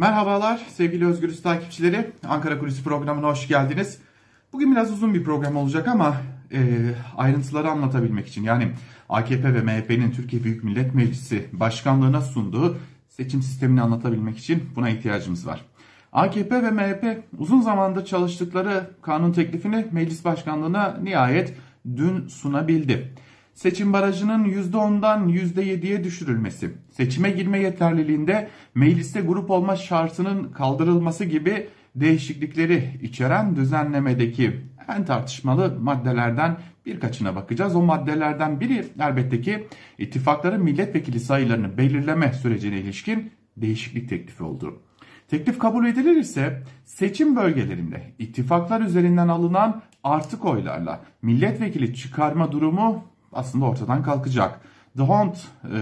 Merhabalar sevgili Özgürüz takipçileri. Ankara Kulisi programına hoş geldiniz. Bugün biraz uzun bir program olacak ama e, ayrıntıları anlatabilmek için yani AKP ve MHP'nin Türkiye Büyük Millet Meclisi başkanlığına sunduğu seçim sistemini anlatabilmek için buna ihtiyacımız var. AKP ve MHP uzun zamandır çalıştıkları kanun teklifini meclis başkanlığına nihayet dün sunabildi. Seçim barajının %10'dan %7'ye düşürülmesi, seçime girme yeterliliğinde mecliste grup olma şartının kaldırılması gibi değişiklikleri içeren düzenlemedeki en tartışmalı maddelerden birkaçına bakacağız. O maddelerden biri elbette ki ittifakların milletvekili sayılarını belirleme sürecine ilişkin değişiklik teklifi oldu. Teklif kabul edilirse seçim bölgelerinde ittifaklar üzerinden alınan artık oylarla milletvekili çıkarma durumu aslında ortadan kalkacak. The Hunt e,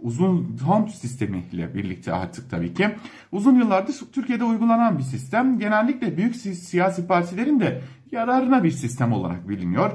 uzun Hunt sistemi ile birlikte artık tabii ki uzun yıllardır Türkiye'de uygulanan bir sistem. Genellikle büyük siyasi partilerin de yararına bir sistem olarak biliniyor.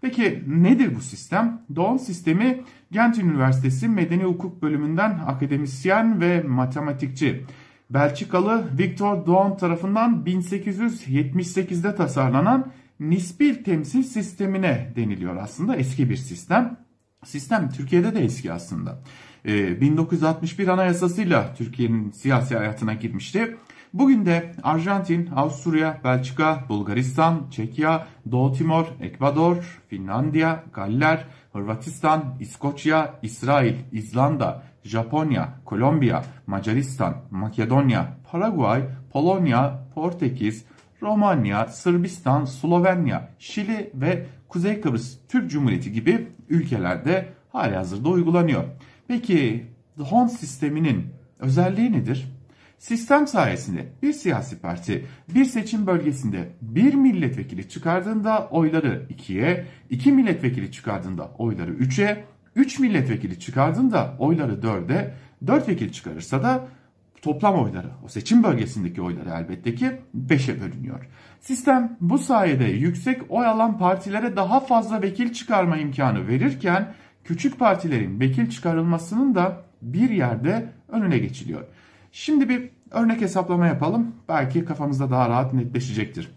Peki nedir bu sistem? Doğan sistemi Gent Üniversitesi Medeni Hukuk bölümünden akademisyen ve matematikçi Belçikalı Victor Dawn tarafından 1878'de tasarlanan nispi temsil sistemine deniliyor aslında eski bir sistem. Sistem Türkiye'de de eski aslında. Ee, 1961 anayasasıyla Türkiye'nin siyasi hayatına girmişti. Bugün de Arjantin, Avusturya, Belçika, Bulgaristan, Çekya, Doğu Timor, Ekvador, Finlandiya, Galler, Hırvatistan, İskoçya, İsrail, İzlanda, Japonya, Kolombiya, Macaristan, Makedonya, Paraguay, Polonya, Portekiz, Romanya, Sırbistan, Slovenya, Şili ve Kuzey Kıbrıs Türk Cumhuriyeti gibi ülkelerde hali hazırda uygulanıyor. Peki Dhon sisteminin özelliği nedir? Sistem sayesinde bir siyasi parti bir seçim bölgesinde bir milletvekili çıkardığında oyları 2'ye, 2 milletvekili çıkardığında oyları 3'e, 3 milletvekili çıkardığında oyları 4'e, 4 vekil çıkarırsa da toplam oyları, o seçim bölgesindeki oyları elbette ki 5'e bölünüyor. Sistem bu sayede yüksek oy alan partilere daha fazla vekil çıkarma imkanı verirken küçük partilerin vekil çıkarılmasının da bir yerde önüne geçiliyor. Şimdi bir örnek hesaplama yapalım. Belki kafamızda daha rahat netleşecektir.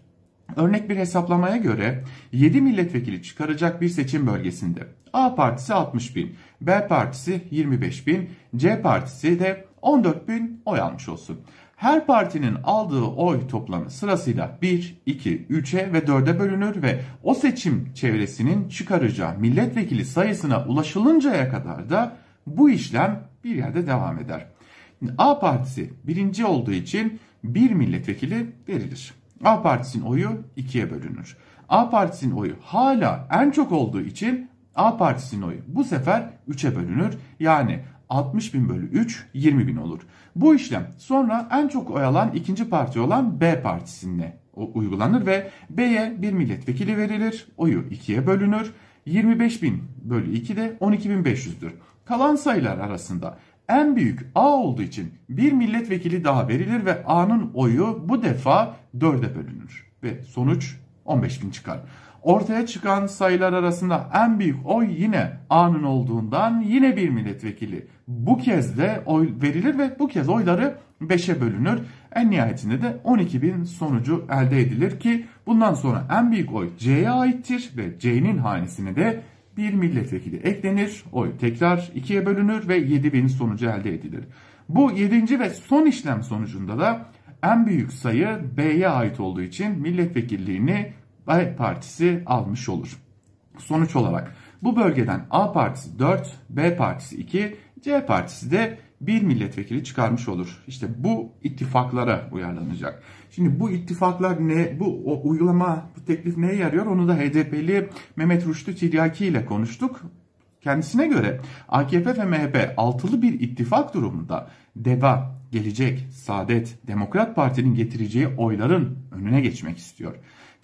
Örnek bir hesaplamaya göre 7 milletvekili çıkaracak bir seçim bölgesinde A partisi 60 bin, B partisi 25 bin, C partisi de 14 bin oy almış olsun. Her partinin aldığı oy toplamı sırasıyla 1, 2, 3'e ve 4'e bölünür ve o seçim çevresinin çıkaracağı milletvekili sayısına ulaşılıncaya kadar da bu işlem bir yerde devam eder. A partisi birinci olduğu için bir milletvekili verilir. A partisinin oyu ikiye bölünür. A partisinin oyu hala en çok olduğu için A partisinin oyu bu sefer 3'e bölünür. Yani 60 bin bölü 3 20 bin olur. Bu işlem sonra en çok oy alan ikinci parti olan B partisine uygulanır ve B'ye bir milletvekili verilir. Oyu 2'ye bölünür. 25 bin bölü 2 de 12.500'dür. Kalan sayılar arasında en büyük A olduğu için bir milletvekili daha verilir ve A'nın oyu bu defa 4'e bölünür. Ve sonuç 15 bin çıkar. Ortaya çıkan sayılar arasında en büyük oy yine A'nın olduğundan yine bir milletvekili. Bu kez de oy verilir ve bu kez oyları 5'e bölünür. En nihayetinde de 12 bin sonucu elde edilir ki bundan sonra en büyük oy C'ye aittir ve C'nin hanesine de bir milletvekili eklenir. Oy tekrar ikiye bölünür ve 7 bin sonucu elde edilir. Bu 7. ve son işlem sonucunda da en büyük sayı B'ye ait olduğu için milletvekilliğini B partisi almış olur. Sonuç olarak bu bölgeden A partisi 4, B partisi 2, C partisi de bir milletvekili çıkarmış olur. İşte bu ittifaklara uyarlanacak. Şimdi bu ittifaklar ne, bu o uygulama, bu teklif neye yarıyor? Onu da HDP'li Mehmet Rüştü Tiryaki ile konuştuk. Kendisine göre AKP ve MHP altılı bir ittifak durumunda DEVA, Gelecek, Saadet, Demokrat Parti'nin getireceği oyların önüne geçmek istiyor.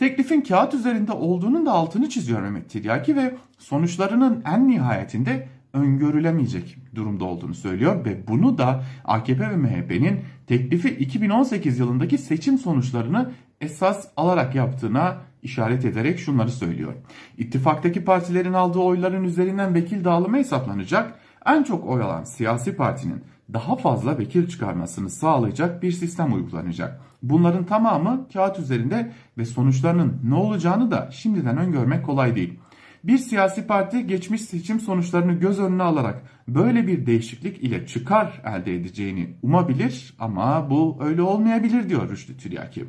Teklifin kağıt üzerinde olduğunun da altını çiziyor Mehmet Tiryaki ve sonuçlarının en nihayetinde öngörülemeyecek durumda olduğunu söylüyor ve bunu da AKP ve MHP'nin teklifi 2018 yılındaki seçim sonuçlarını esas alarak yaptığına işaret ederek şunları söylüyor. İttifaktaki partilerin aldığı oyların üzerinden vekil dağılımı hesaplanacak. En çok oy alan siyasi partinin daha fazla vekil çıkarmasını sağlayacak bir sistem uygulanacak. Bunların tamamı kağıt üzerinde ve sonuçlarının ne olacağını da şimdiden öngörmek kolay değil. Bir siyasi parti geçmiş seçim sonuçlarını göz önüne alarak böyle bir değişiklik ile çıkar elde edeceğini umabilir ama bu öyle olmayabilir diyor Rüştü Tiryaki.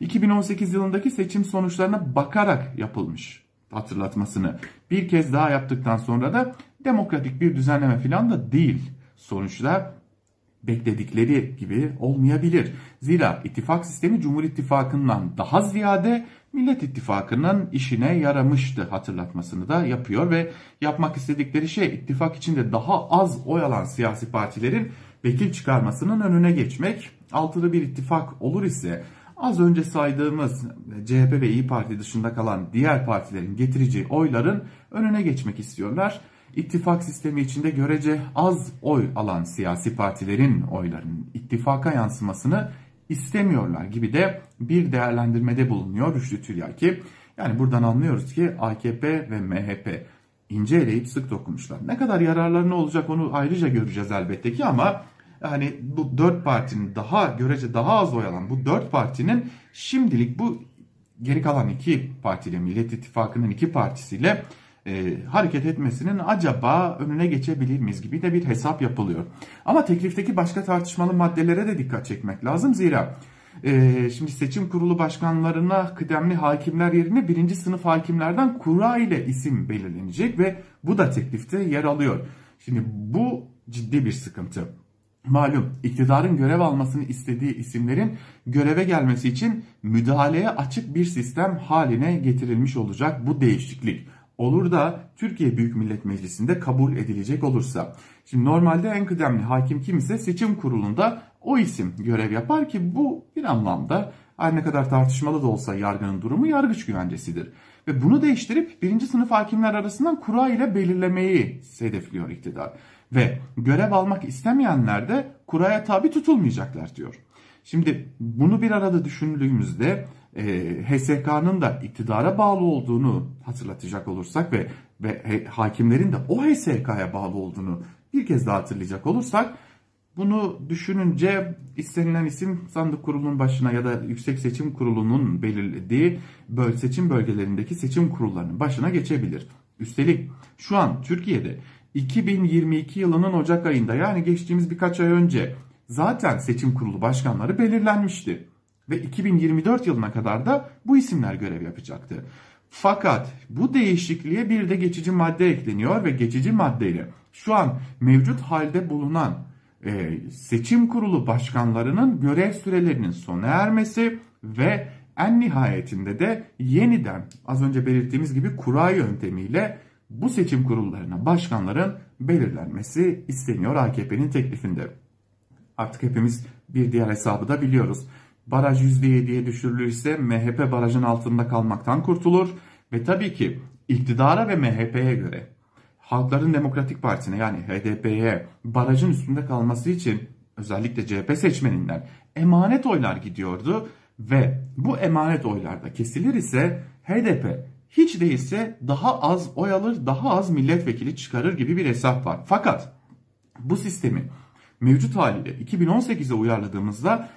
2018 yılındaki seçim sonuçlarına bakarak yapılmış hatırlatmasını bir kez daha yaptıktan sonra da demokratik bir düzenleme falan da değil. Sonuçta bekledikleri gibi olmayabilir. Zira ittifak sistemi Cumhur İttifakı'ndan daha ziyade Millet İttifakı'nın işine yaramıştı hatırlatmasını da yapıyor ve yapmak istedikleri şey ittifak içinde daha az oy alan siyasi partilerin vekil çıkarmasının önüne geçmek. Altılı bir ittifak olur ise az önce saydığımız CHP ve İyi Parti dışında kalan diğer partilerin getireceği oyların önüne geçmek istiyorlar. İttifak sistemi içinde görece az oy alan siyasi partilerin oylarının ittifaka yansımasını istemiyorlar gibi de bir değerlendirmede bulunuyor Rüştü Tülyaki. Yani buradan anlıyoruz ki AKP ve MHP ince eleyip sık dokunmuşlar. Ne kadar yararlarını olacak onu ayrıca göreceğiz elbette ki ama yani bu dört partinin daha görece daha az oy alan bu dört partinin şimdilik bu geri kalan iki partiyle Millet İttifakı'nın iki partisiyle e, hareket etmesinin acaba önüne geçebilir miyiz gibi de bir hesap yapılıyor. Ama teklifteki başka tartışmalı maddelere de dikkat çekmek lazım. Zira e, şimdi seçim kurulu başkanlarına kıdemli hakimler yerine birinci sınıf hakimlerden kura ile isim belirlenecek ve bu da teklifte yer alıyor. Şimdi bu ciddi bir sıkıntı. Malum iktidarın görev almasını istediği isimlerin göreve gelmesi için müdahaleye açık bir sistem haline getirilmiş olacak bu değişiklik olur da Türkiye Büyük Millet Meclisi'nde kabul edilecek olursa. Şimdi normalde en kıdemli hakim kim ise seçim kurulunda o isim görev yapar ki bu bir anlamda her ne kadar tartışmalı da olsa yargının durumu yargıç güvencesidir. Ve bunu değiştirip birinci sınıf hakimler arasından kura ile belirlemeyi hedefliyor iktidar. Ve görev almak istemeyenler de kuraya tabi tutulmayacaklar diyor. Şimdi bunu bir arada düşündüğümüzde e, HSK'nın da iktidara bağlı olduğunu hatırlatacak olursak ve ve hakimlerin de o HSK'ya bağlı olduğunu bir kez daha hatırlayacak olursak bunu düşününce istenilen isim sandık kurulunun başına ya da Yüksek Seçim Kurulu'nun belirlediği böl seçim bölgelerindeki seçim kurullarının başına geçebilir. Üstelik şu an Türkiye'de 2022 yılının Ocak ayında yani geçtiğimiz birkaç ay önce zaten seçim kurulu başkanları belirlenmişti ve 2024 yılına kadar da bu isimler görev yapacaktı. Fakat bu değişikliğe bir de geçici madde ekleniyor ve geçici maddeyle şu an mevcut halde bulunan e, seçim kurulu başkanlarının görev sürelerinin sona ermesi ve en nihayetinde de yeniden az önce belirttiğimiz gibi kura yöntemiyle bu seçim kurullarına başkanların belirlenmesi isteniyor AKP'nin teklifinde. Artık hepimiz bir diğer hesabı da biliyoruz. Baraj %7'ye düşürülürse MHP barajın altında kalmaktan kurtulur ve tabii ki iktidara ve MHP'ye göre Halkların Demokratik Partisi'ne yani HDP'ye barajın üstünde kalması için özellikle CHP seçmeninden emanet oylar gidiyordu ve bu emanet oylarda kesilir ise HDP hiç değilse daha az oy alır, daha az milletvekili çıkarır gibi bir hesap var. Fakat bu sistemi mevcut haliyle 2018'e uyarladığımızda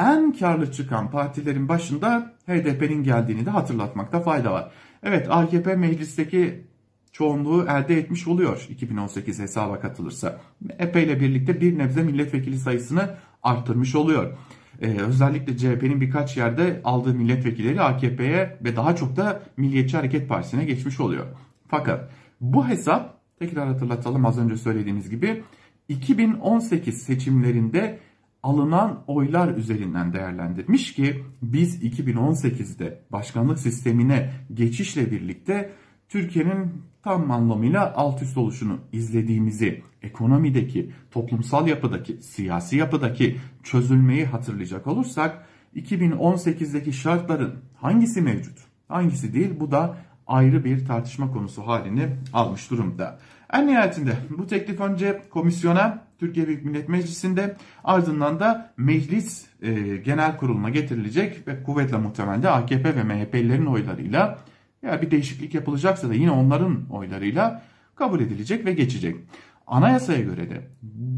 en karlı çıkan partilerin başında HDP'nin geldiğini de hatırlatmakta fayda var. Evet AKP meclisteki çoğunluğu elde etmiş oluyor 2018 hesaba katılırsa. MHP ile birlikte bir nebze milletvekili sayısını arttırmış oluyor. Ee, özellikle CHP'nin birkaç yerde aldığı milletvekilleri AKP'ye ve daha çok da Milliyetçi Hareket Partisi'ne geçmiş oluyor. Fakat bu hesap tekrar hatırlatalım az önce söylediğimiz gibi 2018 seçimlerinde alınan oylar üzerinden değerlendirmiş ki biz 2018'de başkanlık sistemine geçişle birlikte Türkiye'nin tam anlamıyla alt üst oluşunu izlediğimizi, ekonomideki, toplumsal yapıdaki, siyasi yapıdaki çözülmeyi hatırlayacak olursak 2018'deki şartların hangisi mevcut, hangisi değil bu da ayrı bir tartışma konusu halini almış durumda. En nihayetinde bu teklif önce komisyona Türkiye Büyük Millet Meclisi'nde ardından da meclis e, genel kuruluna getirilecek ve kuvvetle muhtemelde AKP ve MHP'lilerin oylarıyla ya bir değişiklik yapılacaksa da yine onların oylarıyla kabul edilecek ve geçecek. Anayasaya göre de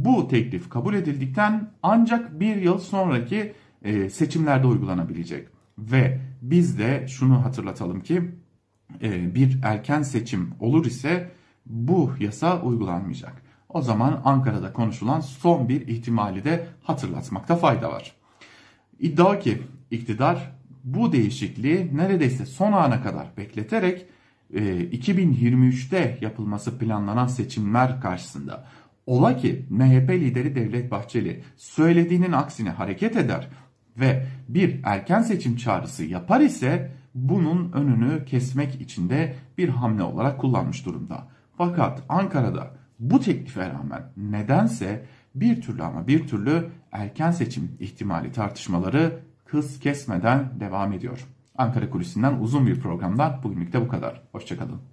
bu teklif kabul edildikten ancak bir yıl sonraki e, seçimlerde uygulanabilecek. Ve biz de şunu hatırlatalım ki e, bir erken seçim olur ise bu yasa uygulanmayacak. O zaman Ankara'da konuşulan son bir ihtimali de hatırlatmakta fayda var. İddia ki iktidar bu değişikliği neredeyse son ana kadar bekleterek 2023'te e, yapılması planlanan seçimler karşısında ola ki MHP lideri Devlet Bahçeli söylediğinin aksine hareket eder ve bir erken seçim çağrısı yapar ise bunun önünü kesmek için de bir hamle olarak kullanmış durumda. Fakat Ankara'da bu teklife rağmen nedense bir türlü ama bir türlü erken seçim ihtimali tartışmaları hız kesmeden devam ediyor. Ankara Kulisi'nden uzun bir programdan bugünlük de bu kadar. Hoşçakalın.